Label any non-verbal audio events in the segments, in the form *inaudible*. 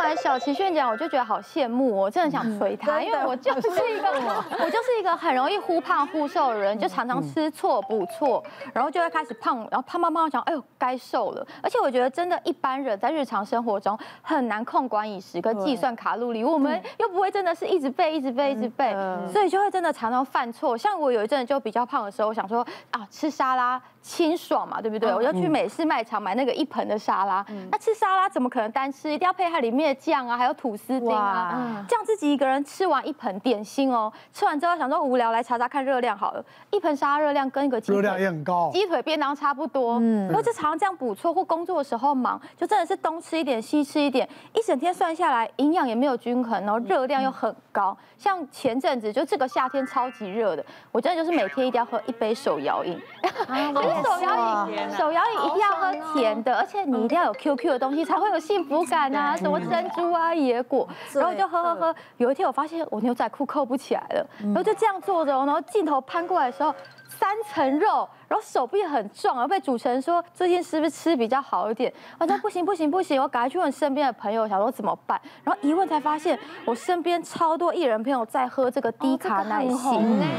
完小齐炫讲，我就觉得好羡慕，我真的想捶他，因为我就是一个我就是一个很容易忽胖忽瘦的人，就常常吃错补错，然后就会开始胖，然后胖胖胖，想哎呦该瘦了。而且我觉得真的，一般人在日常生活中很难控管饮食跟计算卡路里，我们又不会真的是一直背一直背一直背，所以就会真的常常犯错。像我有一阵就比较胖的时候，我想说啊吃沙拉。清爽嘛，对不对？我就去美式卖场买那个一盆的沙拉。那吃沙拉怎么可能单吃？一定要配它里面的酱啊，还有吐司丁啊。这样自己一个人吃完一盆点心哦，吃完之后想说无聊，来查查看热量好了。一盆沙拉热量跟一个鸡腿，热量也很高，鸡腿便当差不多。嗯，然后就常常这样补错，或工作的时候忙，就真的是东吃一点西吃一点，一整天算下来营养也没有均衡，然后热量又很高。像前阵子就这个夏天超级热的，我真的就是每天一定要喝一杯手摇饮。*laughs* 手摇饮，手摇饮一定要喝甜的，而且你一定要有 QQ 的东西才会有幸福感啊，什么珍珠啊、野果，然后就喝喝喝。有一天我发现我牛仔裤扣不起来了，然后就这样坐着，然后镜头攀过来的时候，三层肉。然后手臂很壮，然后被主持人说最近是不是吃比较好一点？我说不行不行不行，我赶快去问身边的朋友，想说怎么办？然后一问才发现，我身边超多艺人朋友在喝这个低卡奶昔。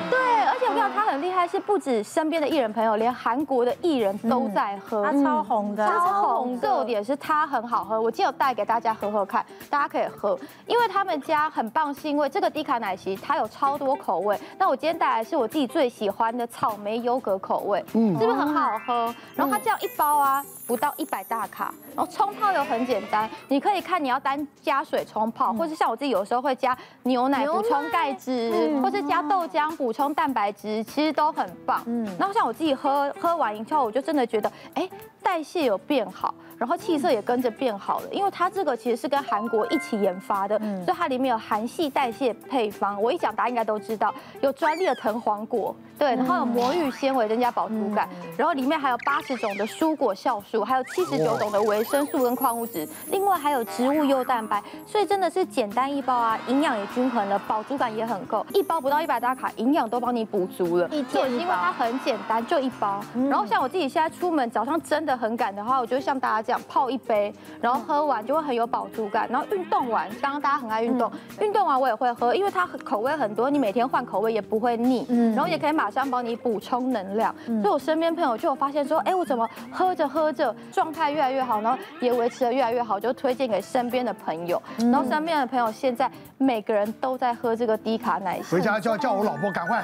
对，而且我跟你讲，他很厉害，是不止身边的艺人朋友，连韩国的艺人都在喝。他超红的，超红。重点是它很好喝，我今天有带给大家喝喝看，大家可以喝，因为他们家很棒，是因为这个低卡奶昔它有超多口味。那我今天带来是我自己最喜欢的草莓优格口味。嗯，是不是很好喝？然后它这样一包啊，不到一百大卡，然后冲泡又很简单，你可以看你要单加水冲泡，或是像我自己有时候会加牛奶补充钙质，或是加豆浆补充蛋白质，其实都很棒。嗯，然后像我自己喝喝完以后，我就真的觉得，哎，代谢有变好。然后气色也跟着变好了，因为它这个其实是跟韩国一起研发的，所以它里面有韩系代谢配方。我一讲大家应该都知道，有专利的藤黄果，对，然后有魔芋纤维增加饱足感，然后里面还有八十种的蔬果酵素，还有七十九种的维生素跟矿物质，另外还有植物优蛋白，所以真的是简单一包啊，营养也均衡了，饱足感也很够，一包不到一百大卡，营养都帮你补足了。一天，因为它很简单，就一包。然后像我自己现在出门早上真的很赶的话，我就像大家这样。泡一杯，然后喝完就会很有饱足感。然后运动完，刚刚大家很爱运动，运动完我也会喝，因为它口味很多，你每天换口味也不会腻。嗯，然后也可以马上帮你补充能量。所以我身边朋友就有发现说，哎，我怎么喝着喝着状态越来越好，然后也维持得越来越好，就推荐给身边的朋友。然后身边的朋友现在每个人都在喝这个低卡奶昔。回家就要叫我老婆赶快。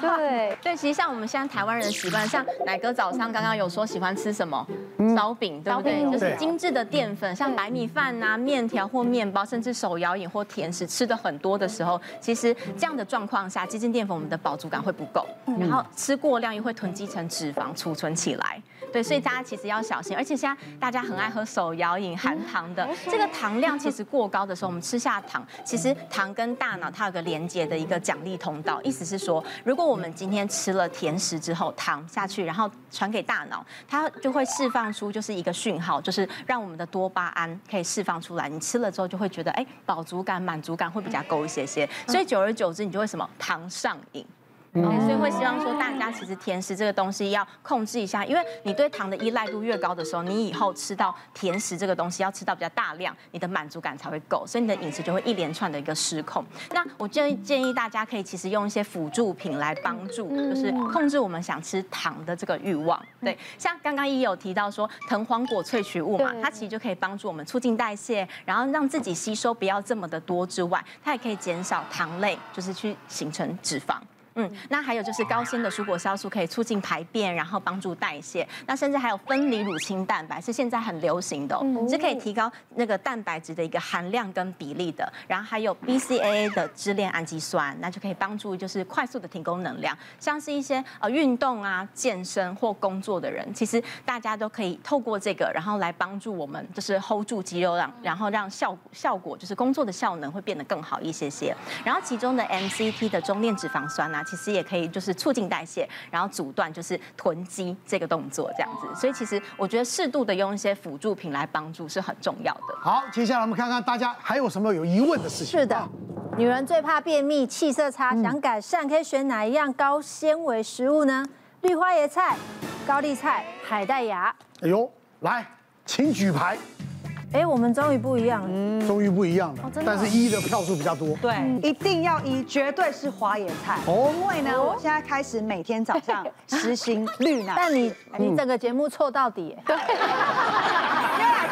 对 *laughs* 对，其实像我们现在台湾人的习惯，像奶哥早上刚刚有说喜欢吃什么烧饼，对不对？就是精致的淀粉，像白米饭啊、面条或面包，甚至手摇饮或甜食吃的很多的时候，其实这样的状况下，精致淀粉我们的饱足感会不够，然后吃过量又会囤积成脂肪储存起来。对，所以大家其实要小心。而且现在大家很爱喝手摇饮，含糖的，这个糖量其实过高的时候，我们吃下糖，其实糖跟大脑它有个连接的一个奖励通道，意思是说，如果我们今天吃了甜食之后，糖下去，然后传给大脑，它就会释放出就是一个讯号，就是让我们的多巴胺可以释放出来。你吃了之后就会觉得，哎，饱足感、满足感会比较够一些些。所以久而久之，你就会什么糖上瘾。嗯、所以会希望说，大家其实甜食这个东西要控制一下，因为你对糖的依赖度越高的时候，你以后吃到甜食这个东西要吃到比较大量，你的满足感才会够，所以你的饮食就会一连串的一个失控。那我建议建议大家可以其实用一些辅助品来帮助，就是控制我们想吃糖的这个欲望。对，像刚刚也有提到说藤黄果萃取物嘛，它其实就可以帮助我们促进代谢，然后让自己吸收不要这么的多之外，它也可以减少糖类，就是去形成脂肪。嗯，那还有就是高纤的蔬果酵素可以促进排便，然后帮助代谢。那甚至还有分离乳清蛋白是现在很流行的，是可以提高那个蛋白质的一个含量跟比例的。然后还有 BCAA 的支链氨基酸，那就可以帮助就是快速的提供能量。像是一些呃运动啊、健身或工作的人，其实大家都可以透过这个，然后来帮助我们就是 hold 住肌肉量，然后让效效果就是工作的效能会变得更好一些些。然后其中的 MCT 的中链脂肪酸啊。其实也可以，就是促进代谢，然后阻断就是囤积这个动作，这样子。所以其实我觉得适度的用一些辅助品来帮助是很重要的。好，接下来我们看看大家还有什么有疑问的事情。是的，女人最怕便秘、气色差，想改善可以选哪一样高纤维食物呢？绿花椰菜、高丽菜、海带芽。哎呦，来请举牌。哎，我们终于不一样了，终于不一样了，但是一的票数比较多。对，一定要一，绝对是花野菜。哦，因为呢，我现在开始每天早上实行绿奶。*laughs* 但你你整个节目错到底。对。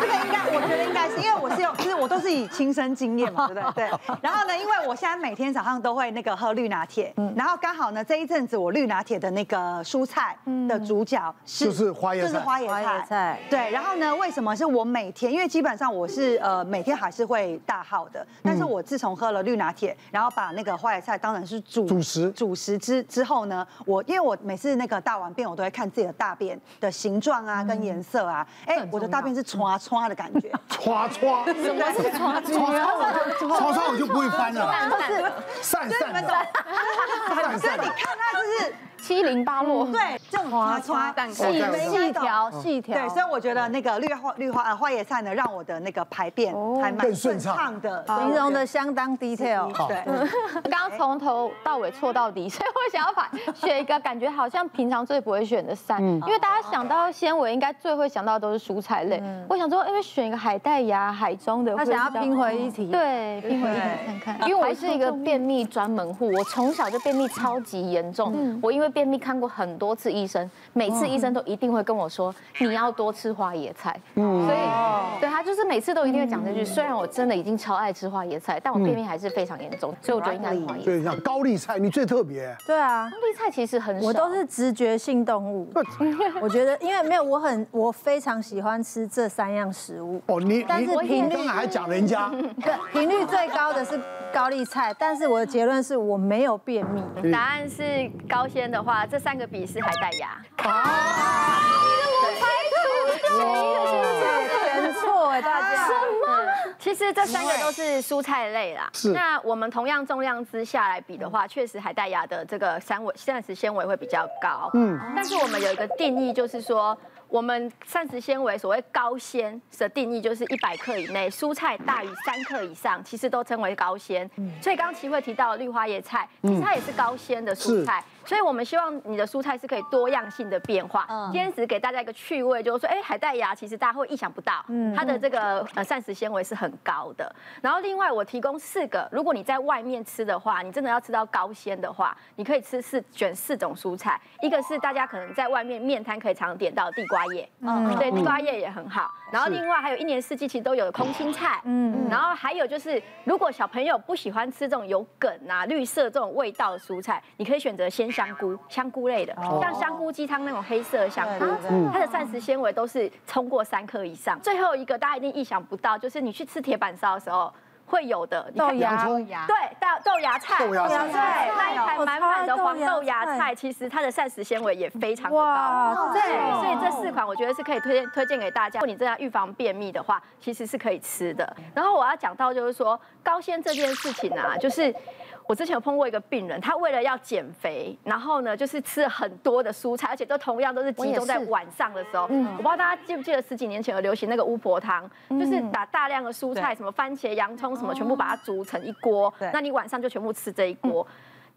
这个应该，我觉得应该是，因为我是有，就是我都是以亲身经验嘛，对不对？对。然后呢，因为我现在每天早上都会那个喝绿拿铁，嗯然后刚好呢这一阵子我绿拿铁的那个蔬菜的主角是就是花椰菜，就是花椰菜。对。然后呢，为什么是我每天？因为基本上我是呃每天还是会大号的，但是我自从喝了绿拿铁，然后把那个花椰菜当然是主主食主食之之后呢，我因为我每次那个大完便，我都会看自己的大便的形状啊跟颜色啊，哎，我的大便是刷刷的感觉。*laughs* 刷刷，什么是刷刷？刷刷我就不会翻了，散散。的，所以你看他就是。七零八落，对，花花细细条细条，对，所以我觉得那个绿花绿花呃花椰菜呢，让我的那个排便还蛮顺畅的，形容的相当 detail。对，刚刚从头到尾错到底，*laughs* 所以我想要把选一个感觉好像平常最不会选的三，因为大家想到纤维，应该最会想到的都是蔬菜类。我想说，因为选一个海带芽、海中的，他想要拼回一体，对，拼回一体看看。因为我是一个便秘专门户，我从小就便秘超级严重，我因为。便秘看过很多次医生，每次医生都一定会跟我说，你要多吃花椰菜。嗯，所以对他就是每次都一定会讲这句。虽然我真的已经超爱吃花椰菜，但我便秘还是非常严重，所以我觉得应该是花椰菜。对，像高丽菜，你最特别。对啊，高丽菜其实很少，我都是直觉性动物。我觉得，因为没有我很我非常喜欢吃这三样食物。哦，你但是频率还讲人家，对，频率最高的是高丽菜，但是我的结论是我没有便秘。答案是高纤的话，这三个比是海带芽。啊！我排除全错哎，大家什么？其实这三个都是蔬菜类啦。是。那我们同样重量之下来比的话，确实海带芽的这个纤维膳食纤维会比较高。嗯。但是我们有一个定义，就是说。我们膳食纤维所谓高纤的定义就是一百克以内，蔬菜大于三克以上，其实都称为高纤。所以刚刚齐慧提到绿花椰菜，其实它也是高纤的蔬菜。所以我们希望你的蔬菜是可以多样性的变化。今天只给大家一个趣味，就是说，哎，海带芽其实大家会意想不到，它的这个呃膳食纤维是很高的。然后另外我提供四个，如果你在外面吃的话，你真的要吃到高纤的话，你可以吃四选四种蔬菜，一个是大家可能在外面面摊可以常点到地瓜。花叶，嗯，对，地瓜叶也很好。然后另外还有一年四季其实都有的空心菜，嗯，然后还有就是，如果小朋友不喜欢吃这种有梗啊、绿色这种味道的蔬菜，你可以选择鲜香菇，香菇类的，像香菇鸡汤那种黑色的香菇，它的膳食纤维都是超过三克以上。最后一个大家一定意想不到，就是你去吃铁板烧的时候。会有的豆芽，对豆豆芽菜，豆芽菜，那一盘满满的黄豆芽菜，其实它的膳食纤维也非常的高，对，所以这四款我觉得是可以推荐推荐给大家。如果你真的预防便秘的话，其实是可以吃的。然后我要讲到就是说高纤这件事情啊，就是。我之前有碰过一个病人，他为了要减肥，然后呢，就是吃了很多的蔬菜，而且都同样都是集中在晚上的时候。嗯，我不知道大家记不记得十几年前有流行那个巫婆汤，就是把大量的蔬菜，什么番茄、洋葱什么，全部把它煮成一锅，那你晚上就全部吃这一锅。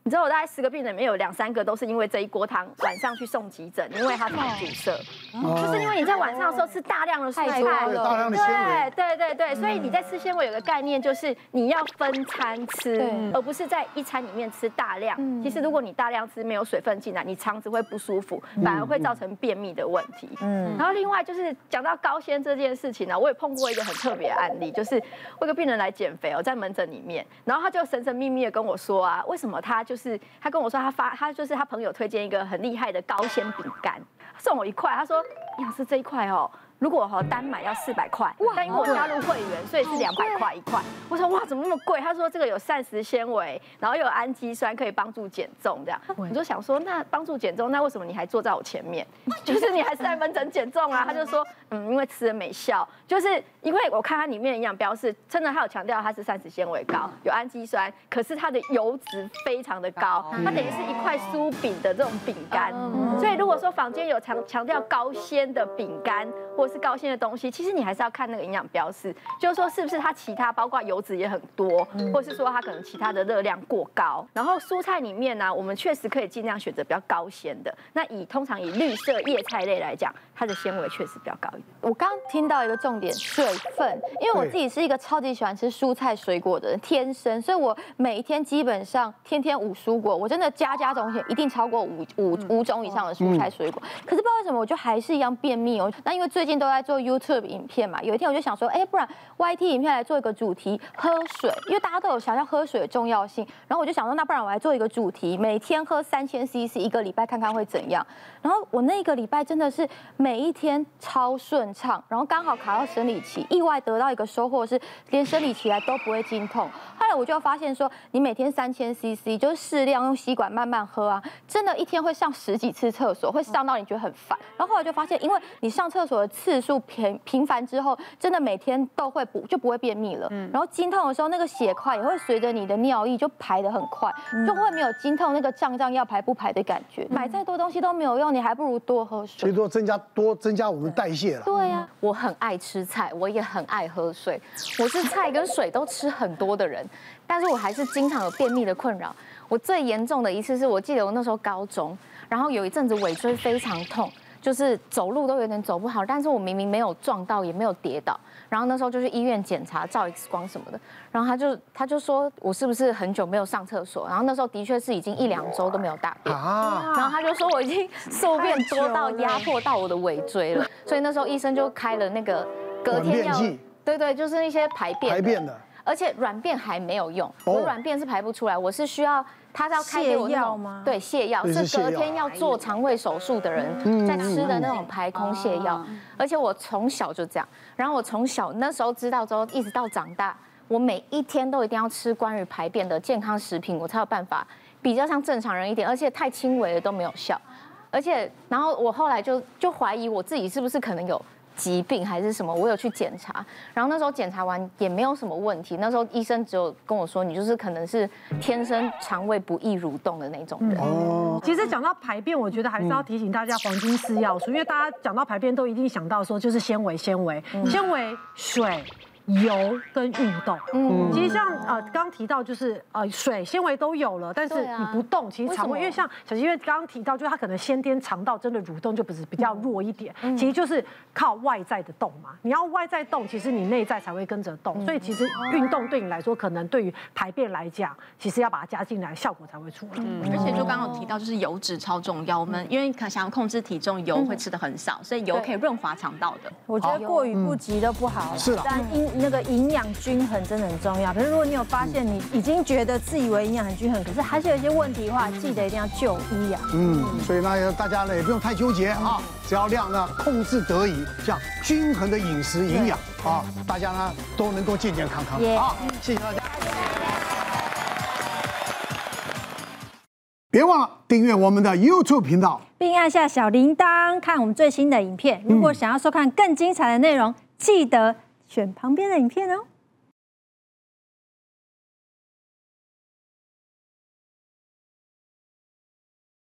你知道我大概十个病人里面有两三个都是因为这一锅汤晚上去送急诊，因为他肠阻塞，就是因为你在晚上的时候吃大量的蔬菜，大量的纤维，对对对对，所以你在吃纤维有个概念就是你要分餐吃，而不是在一餐里面吃大量。其实如果你大量吃没有水分进来，你肠子会不舒服，反而会造成便秘的问题。嗯，然后另外就是讲到高纤这件事情呢，我也碰过一个很特别的案例，就是我一个病人来减肥哦，在门诊里面，然后他就神神秘秘的跟我说啊，为什么他就。就是他跟我说，他发他就是他朋友推荐一个很厉害的高纤饼干，送我一块。他说：“营养师这一块哦。”如果哈单买要四百块，但因为我加入会员，所以是两百块一块。我说哇，怎么那么贵？他说这个有膳食纤维，然后又有氨基酸，可以帮助减重。这样，我就想说，那帮助减重，那为什么你还坐在我前面？*laughs* 就是你还是在门诊减重啊？*laughs* 他就说，嗯，因为吃了没效，就是因为我看它里面营养标示，真的它有强调它是膳食纤维高，有氨基酸，可是它的油脂非常的高，它等于是一块酥饼的这种饼干。所以如果说坊间有强强调高纤的饼干或是高纤的东西，其实你还是要看那个营养标示，就是说是不是它其他包括油脂也很多，或是说它可能其他的热量过高。然后蔬菜里面呢，我们确实可以尽量选择比较高纤的。那以通常以绿色叶菜类来讲，它的纤维确实比较高一点。我刚听到一个重点，水分，因为我自己是一个超级喜欢吃蔬菜水果的人，天生，所以我每一天基本上天天五蔬果，我真的加加总一定超过五五五种以上的蔬菜水果。可是不知道为什么，我就还是一样便秘哦。那因为最近都在做 YouTube 影片嘛，有一天我就想说，哎，不然 YT 影片来做一个主题，喝水，因为大家都有想要喝水的重要性。然后我就想说，那不然我来做一个主题，每天喝三千 CC，一个礼拜看看会怎样。然后我那个礼拜真的是每一天超顺畅，然后刚好卡到生理期，意外得到一个收获是连生理期来都不会经痛。后来我就发现说，你每天三千 CC 就是适量用吸管慢慢喝啊，真的，一天会上十几次厕所，会上到你觉得很烦。然后后来就发现，因为你上厕所的次数频频繁之后，真的每天都会不，就不会便秘了。然后经痛的时候，那个血块也会随着你的尿液就排得很快，就会没有经痛那个胀胀要排不排的感觉。买再多东西都没有用，你还不如多喝水。其实多增加多增加我们代谢了。对呀，我很爱吃菜，我也很爱喝水，我是菜跟水都吃很多的人，*laughs* 但是我还是经常有便秘的困扰。我最严重的一次是我记得我那时候高中，然后有一阵子尾椎非常痛。就是走路都有点走不好，但是我明明没有撞到，也没有跌倒，然后那时候就去医院检查，照 X 光什么的，然后他就他就说我是不是很久没有上厕所，然后那时候的确是已经一两周都没有大便，然后他就说我已经宿便多到压迫到我的尾椎了，所以那时候医生就开了那个隔天要，对对，就是一些排便排便的，而且软便还没有用，我软便是排不出来，我是需要。他是要开给我药吗？对，泻药是隔天要做肠胃手术的人在吃的那种排空泻药。而且我从小就这样，然后我从小那时候知道之后，一直到长大，我每一天都一定要吃关于排便的健康食品，我才有办法比较像正常人一点。而且太轻微的都没有效。而且，然后我后来就就怀疑我自己是不是可能有。疾病还是什么？我有去检查，然后那时候检查完也没有什么问题。那时候医生只有跟我说，你就是可能是天生肠胃不易蠕动的那种人。哦，其实讲到排便，我觉得还是要提醒大家黄金四要素，因为大家讲到排便都一定想到说就是纤维、纤维、纤维、水。油跟运动，嗯，其实像呃刚提到就是呃水纤维都有了，但是你不动，其实肠胃因为像小琪因为刚刚提到，就是他可能先天肠道真的蠕动就不是比较弱一点，其实就是靠外在的动嘛。你要外在动，其实你内在才会跟着动。所以其实运动对你来说，可能对于排便来讲，其实要把它加进来，效果才会出来。嗯，而且就刚刚有提到，就是油脂超重要。我们因为可想要控制体重，油会吃的很少，所以油可以润滑肠道的。我觉得过于不及都不好。是的，但因那个营养均衡真的很重要。可是如果你有发现你已经觉得自以为营养很均衡，可是还是有一些问题的话，记得一定要就医啊。嗯，所以呢，大家呢也不用太纠结啊，只要量呢控制得宜，这样均衡的饮食营养啊，大家呢都能够健健康康。好，谢谢大家。别忘了订阅我们的 YouTube 频道，并按下小铃铛看我们最新的影片。如果想要收看更精彩的内容，记得。选旁边的影片哦。